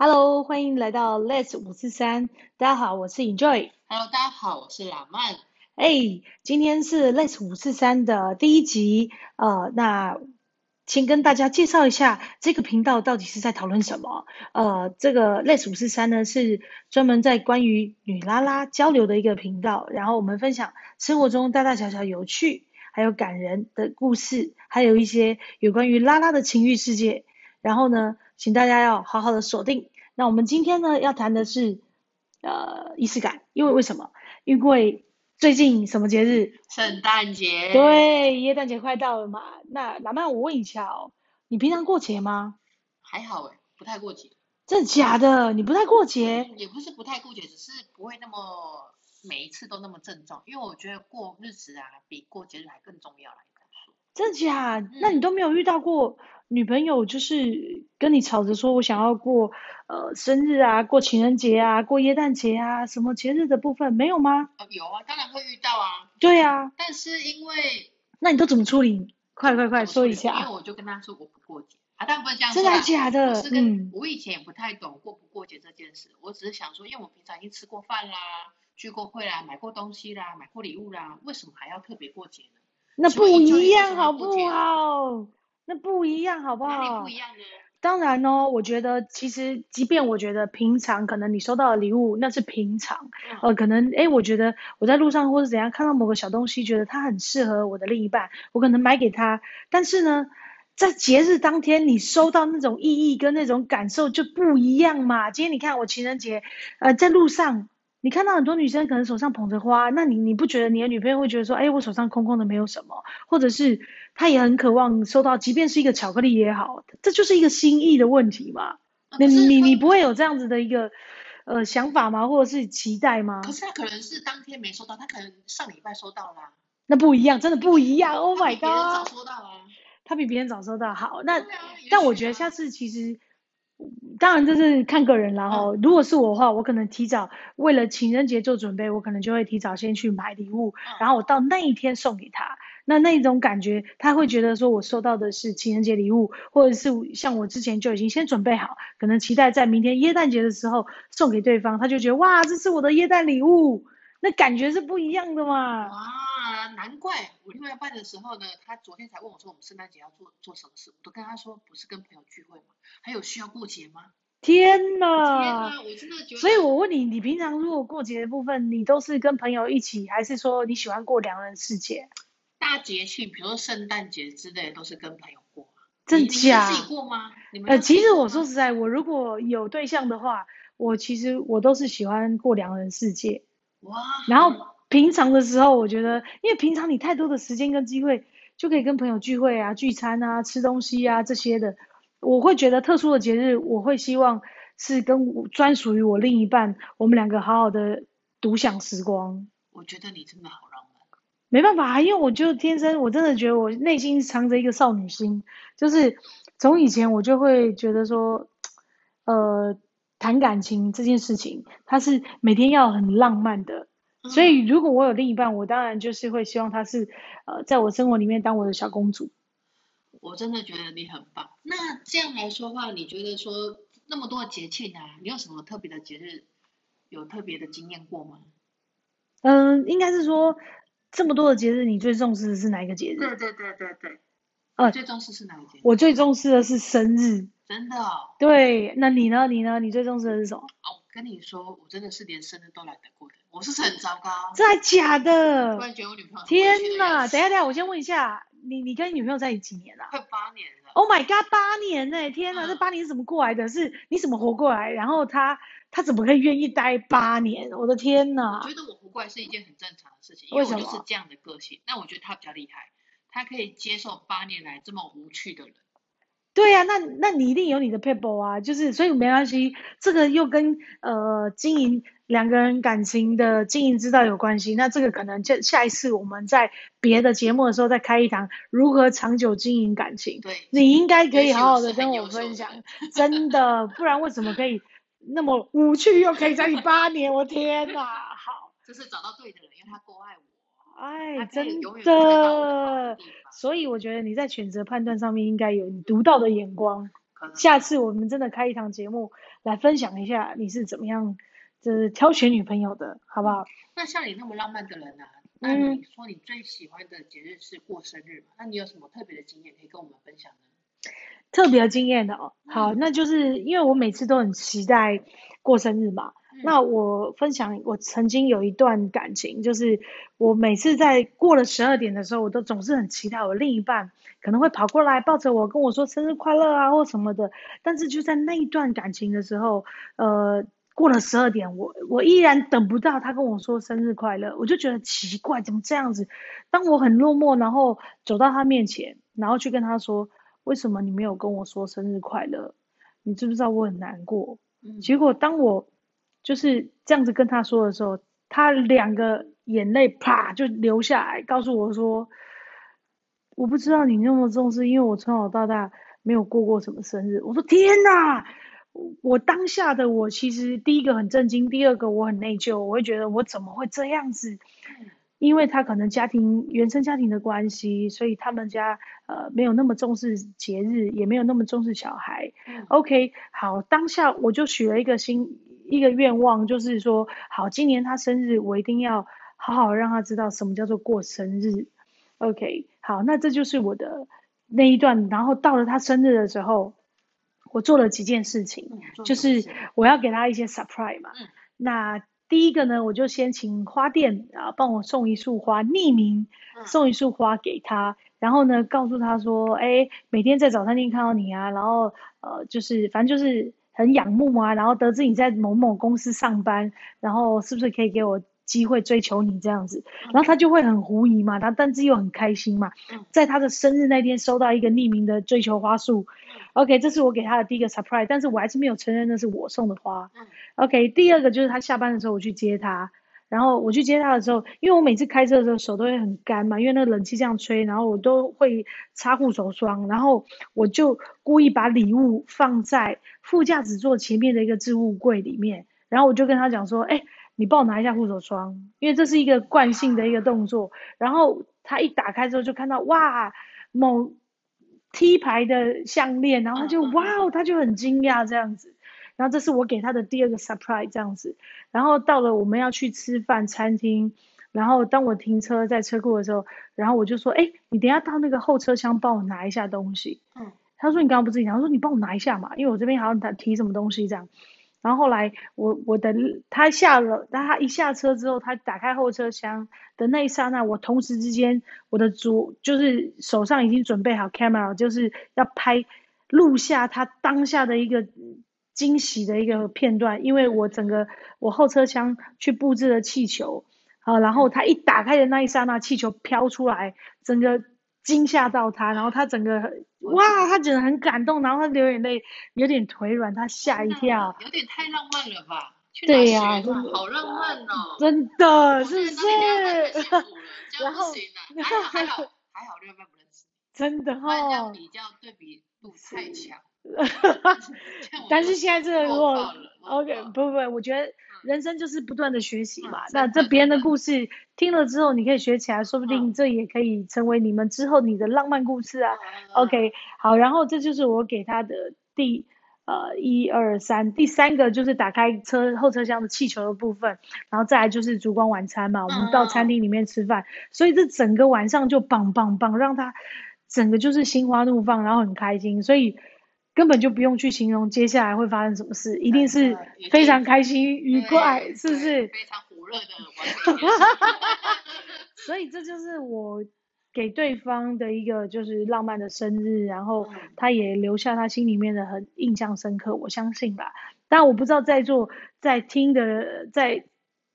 Hello，欢迎来到 Let's 五四三。大家好，我是 Enjoy。Hello，大家好，我是老曼。哎，今天是 Let's 五四三的第一集。呃，那先跟大家介绍一下这个频道到底是在讨论什么。呃，这个 Let's 五四三呢是专门在关于女拉拉交流的一个频道，然后我们分享生活中大大小小有趣还有感人的故事，还有一些有关于拉拉的情欲世界。然后呢，请大家要好好的锁定。那我们今天呢要谈的是呃仪式感，因为为什么？因为最近什么节日？圣诞节。。对，耶诞节快到了嘛。那老曼，我问一下哦，你平常过节吗？还好诶，不太过节。真的假的？你不太过节？也不是不太过节，只是不会那么每一次都那么郑重，因为我觉得过日子啊，比过节日还更重要来说。真的假？那你都没有遇到过女朋友就是跟你吵着说我想要过呃生日啊，过情人节啊，过耶诞节啊，什么节日的部分没有吗？呃，有啊，当然会遇到啊。对啊，但是因为那你都怎么处理？快快快说一下因下。为我就跟他说我不过节啊，但不是这样真的啦。假的我是跟、嗯我以前也不太懂过不过节这件事，我只是想说，因为我平常已经吃过饭啦，聚过会啦，买过东西啦，买过礼物啦，为什么还要特别过节呢？那不一样好不好？那不一样好不哪里好不一？样呢？当然哦，我觉得其实，即便我觉得平常可能你收到的礼物那是平常，嗯呃，可能诶，我觉得我在路上或是怎样看到某个小东西，觉得它很适合我的另一半，我可能买给他。但是呢，在节日当天，你收到那种意义跟那种感受就不一样嘛。今天你看我情人节，呃，在路上。你看到很多女生可能手上捧着花，那你你不觉得你的女朋友会觉得说，哎，我手上空空的没有什么，或者是她也很渴望收到，即便是一个巧克力也好，这就是一个心意的问题嘛。呃那你你不会有这样子的一个呃想法吗？或者是期待吗可？是他可能是当天没收到，他可能上礼拜收到啦。那不一样，真的不一样。Oh my 比别人早 god，收到啊。他比别人早收到。好，那但我觉得下次其实，当然这是看个人啦哈。嗯如果是我的话，我可能提早为了情人节做准备，我可能就会提早先去买礼物，嗯然后我到那一天送给他。那那种感觉，他会觉得说我收到的是情人节礼物，或者是像我之前就已经先准备好，可能期待在明天耶诞节的时候送给对方，他就觉得哇，这是我的耶诞礼物，那感觉是不一样的嘛。哇，难怪我另外一半的时候呢，他昨天才问我说我们圣诞节要做做什么事，我都跟他说不是跟朋友聚会吗？还有需要过节吗？天天呐！我真的觉得。所以我问你，你平常如果过节的部分，你都是跟朋友一起，还是说你喜欢过两人世界？大节庆，比如说圣诞节之类，都是跟朋友过。真假自己过吗？你们呃，其实我说实在，我如果有对象的话，我其实我都是喜欢过两人世界。哇，然后平常的时候，我觉得，因为平常你太多的时间跟机会，就可以跟朋友聚会啊、聚餐啊、吃东西啊这些的。我会觉得特殊的节日，我会希望是跟专属于我另一半，我们两个好好的独享时光。我觉得你真的好浪漫。没办法啊，因为我就天生，我真的觉得我内心藏着一个少女心，就是从以前我就会觉得说，呃，谈感情这件事情，它是每天要很浪漫的。所以如果我有另一半，我当然就是会希望他是呃，在我生活里面当我的小公主。我真的觉得你很棒。那这样来说的话，你觉得说那么多的节庆啊，你有什么特别的节日有特别的经验过吗？嗯、应该是说这么多的节日，你最重视的是哪一个节日？对对对对对。呃最重视是哪一节？我最重视的是生日。真的哦，对，那你呢？你呢？你最重视的是什么？哦我跟你说，我真的是连生日都懒得过的，我是不是很糟糕？真的假的突？然觉得我女朋友天委屈的样呐，等一下等一下，我先问一下，你你跟你女朋友在一起几年了、快八年了。o h my god，八年呢、天呐，嗯这八年是怎么过来的？是你怎么活过来？然后他他怎么可以愿意待八年？我的天呐我！觉得我活过来是一件很正常的事情，因为我为什么就是这样的个性。那我觉得他比较厉害，他可以接受八年来这么无趣的人。对呀、那那你一定有你的 people 啊，就是所以没关系，这个又跟呃经营两个人感情的经营之道有关系。那这个可能就下一次我们在别的节目的时候再开一堂如何长久经营感情。对，你应该可以好好的跟我分享，真的，不然为什么可以那么无趣又可以在一起八年？我天呐，好，就是找到对的人，因为他够爱我。哎，他可以真的所以我觉得你在选择判断上面应该有你独到的眼光。下次我们真的开一堂节目来分享一下你是怎么样就是挑选女朋友的，好不好？那像你那么浪漫的人啊，那嗯你说你最喜欢的节日是过生日嘛？那你有什么特别的经验可以跟我们分享呢？特别的经验的哦。好，嗯那就是因为我每次都很期待过生日嘛。嗯那我分享，我曾经有一段感情，就是我每次在过了十二点的时候，我都总是很期待我另一半可能会跑过来抱着我跟我说生日快乐啊或什么的。但是就在那一段感情的时候，呃，过了十二点，我我依然等不到他跟我说生日快乐，我就觉得奇怪，怎么这样子？当我很落寞，然后走到他面前，然后去跟他说，为什么你没有跟我说生日快乐？你知不知道我很难过？嗯结果当我就是这样子跟他说的时候，他两个眼泪啪就流下来，告诉我说：“我不知道你那么重视，因为我从小到大没有过过什么生日。”我说：“天哪！”我我当下的我其实第一个很震惊，第二个我很内疚，我会觉得我怎么会这样子？因为他可能家庭原生家庭的关系，所以他们家呃没有那么重视节日，也没有那么重视小孩。嗯 OK，好，当下我就许了一个新一个愿望，就是说，好，今年他生日，我一定要好好让他知道什么叫做过生日。OK，好，那这就是我的那一段。然后到了他生日的时候，我做了几件事情，嗯就是我要给他一些 surprise 嘛。嗯那第一个呢，我就先请花店啊帮我送一束花，匿名嗯送一束花给他，然后呢告诉他说，哎，每天在早餐店看到你啊，然后呃就是反正就是很仰慕啊，然后得知你在某某公司上班，然后是不是可以给我机会追求你这样子？然后他就会很狐疑嘛，他但是又很开心嘛嗯，在他的生日那天收到一个匿名的追求花束，OK，这是我给他的第一个 surprise，但是我还是没有承认那是我送的花。嗯 OK，第二个就是他下班的时候我去接他，然后我去接他的时候，因为我每次开车的时候手都会很干嘛，因为那个冷气这样吹，然后我都会擦护手霜，然后我就故意把礼物放在副驾驶座前面的一个置物柜里面，然后我就跟他讲说，哎，你帮我拿一下护手霜，因为这是一个惯性的一个动作，然后他一打开之后就看到哇某 T 牌的项链，然后他就哇哦，他就很惊讶这样子。然后这是我给他的第二个 surprise 这样子，然后到了我们要去吃饭餐厅，然后当我停车在车库的时候，然后我就说，哎，你等一下到那个后车厢帮我拿一下东西。嗯他说你刚刚不是你拿，我说你帮我拿一下嘛，因为我这边好像他提什么东西这样。然后后来我我的他下了，但他一下车之后，他打开后车厢的那一刹那，我同时之间我的左就是手上已经准备好 camera，就是要拍录下他当下的一个惊喜的一个片段，因为我整个我后车厢去布置了气球，啊，然后他一打开的那一刹那，气球飘出来，整个惊吓到他，然后他整个哇，他整个很感动，然后他流眼泪，有点腿软，他吓一跳。有点太浪漫了吧？对呀好浪漫哦！真的是是？然后！还好还好还好，六妹不认识，真的哦。比较对比度太强。但是现在这个 OK 不不，我觉得人生就是不断的学习嗯嘛。那这别人的。故事听了之后，你可以学起来，说不定嗯。这也可以成为你们之后你的浪漫故事啊。嗯 OK，好，然后这就是我给他的第呃一二三，第三个就是打开车后车厢的气球的部分，然后再来就是烛光晚餐嘛，我们到餐厅里面吃饭，所以这整个晚上就棒棒棒，让他整个就是心花怒放，然后很开心，所以根本就不用去形容接下来会发生什么事，一定是非常开心愉快，是不是？非常火热的 所以这就是我给对方的一个就是浪漫的生日，然后嗯他也留下他心里面的很印象深刻，我相信吧。但我不知道在座在听的在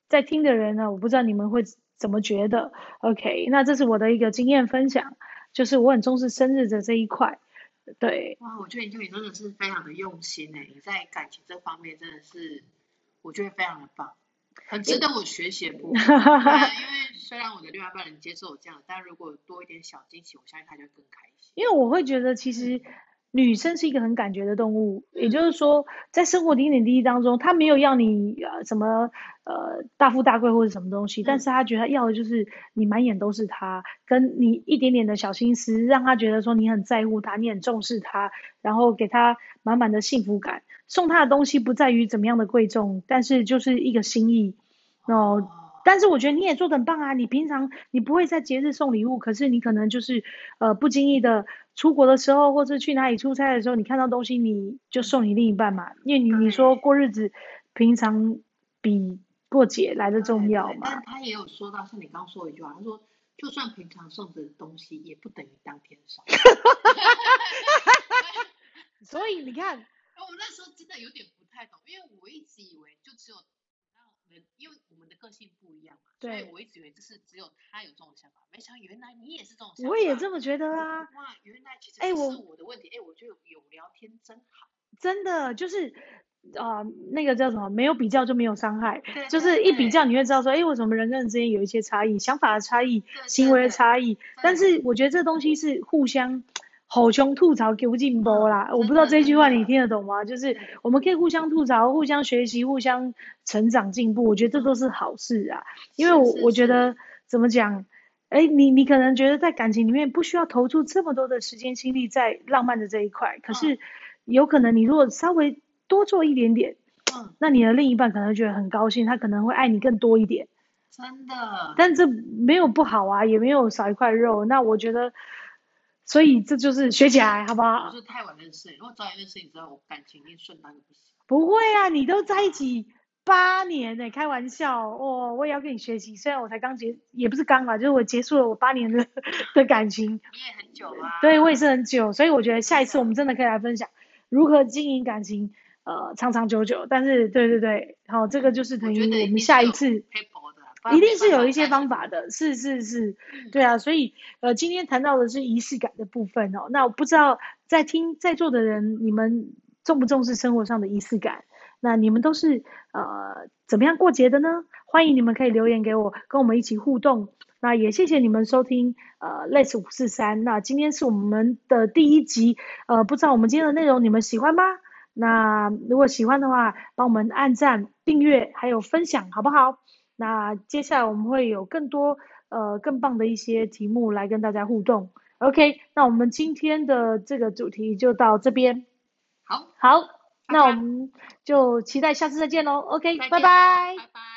在听的人呢，我不知道你们会怎么觉得。OK，那这是我的一个经验分享，就是我很重视生日的这一块。对，哇，我觉得你真的是非常的用心诶，你在感情这方面真的是，我觉得非常的棒，很值得我学习的部分。对啊，因为虽然我的另外一半能接受我这样，但如果多一点小惊喜，我相信他就会更开心。因为我会觉得其实女生是一个很感觉的动物，也就是说，在生活点点滴滴当中，她没有要你呃什么呃大富大贵或者什么东西，但是她觉得要的就是你满眼都是她，跟你一点点的小心思，让她觉得说你很在乎她，你很重视她，然后给她满满的幸福感。送她的东西不在于怎么样的贵重，但是就是一个心意哦。但是我觉得你也做的很棒啊！你平常你不会在节日送礼物，可是你可能就是呃不经意的出国的时候，或者去哪里出差的时候，你看到东西你就送你另一半嘛，因为你你说过日子平常比过节来的重要嘛。但他也有说到，像你刚说一句话，他说就算平常送的东西也不等于当天送。所以你看，我那时候真的有点不太懂，因为我一直以为就只有。因为我们的个性不一样嘛，所以我一直以为就是只有他有这种想法，没想到原来你也是这种想法。我也这么觉得啊。哇，原来其实是我的问题。哎，我觉得有聊天真好。真的就是啊，那个叫什么？没有比较就没有伤害。就是一比较你会知道说，哎，为什么人跟人之间有一些差异，想法的差异，行为的差异。但是我觉得这东西是互相。吼穷吐槽给不进步啦，我不知道这句话你听得懂吗？就是我们可以互相吐槽、互相学习、互相成长进步，我觉得这都是好事啊。因为我我觉得怎么讲，哎，你你可能觉得在感情里面不需要投注这么多的时间心力在浪漫的这一块，可是有可能你如果稍微多做一点点，嗯，那你的另一半可能觉得很高兴，他可能会爱你更多一点。真的。但这没有不好啊，也没有少一块肉。那我觉得。所以这就是学起来，好不好？就是太晚认识，如果早点认识，你知道我感情一定顺当的不行。不会啊，你都在一起八年呢，开玩笑哦，我也要跟你学习。虽然我才刚结，也不是刚吧，就是我结束了我八年的 的感情。你也很久啊。对，我也是很久，所以我觉得下一次我们真的可以来分享如何经营感情，呃，长长久久。但是，对对对，好，这个就是等于我们下一次。一定是有一些方法的，是是是，对啊，所以呃，今天谈到的是仪式感的部分哦。那我不知道在听在座的人，你们重不重视生活上的仪式感？那你们都是呃怎么样过节的呢？欢迎你们可以留言给我，跟我们一起互动。那也谢谢你们收听呃 Let's 五四三。那今天是我们的第一集，呃，不知道我们今天的内容你们喜欢吗？那如果喜欢的话，帮我们按赞、订阅还有分享，好不好？那接下来我们会有更多呃更棒的一些题目来跟大家互动。OK，那我们今天的这个主题就到这边。好，好，那我们就期待下次再见喽。OK，拜拜。拜拜。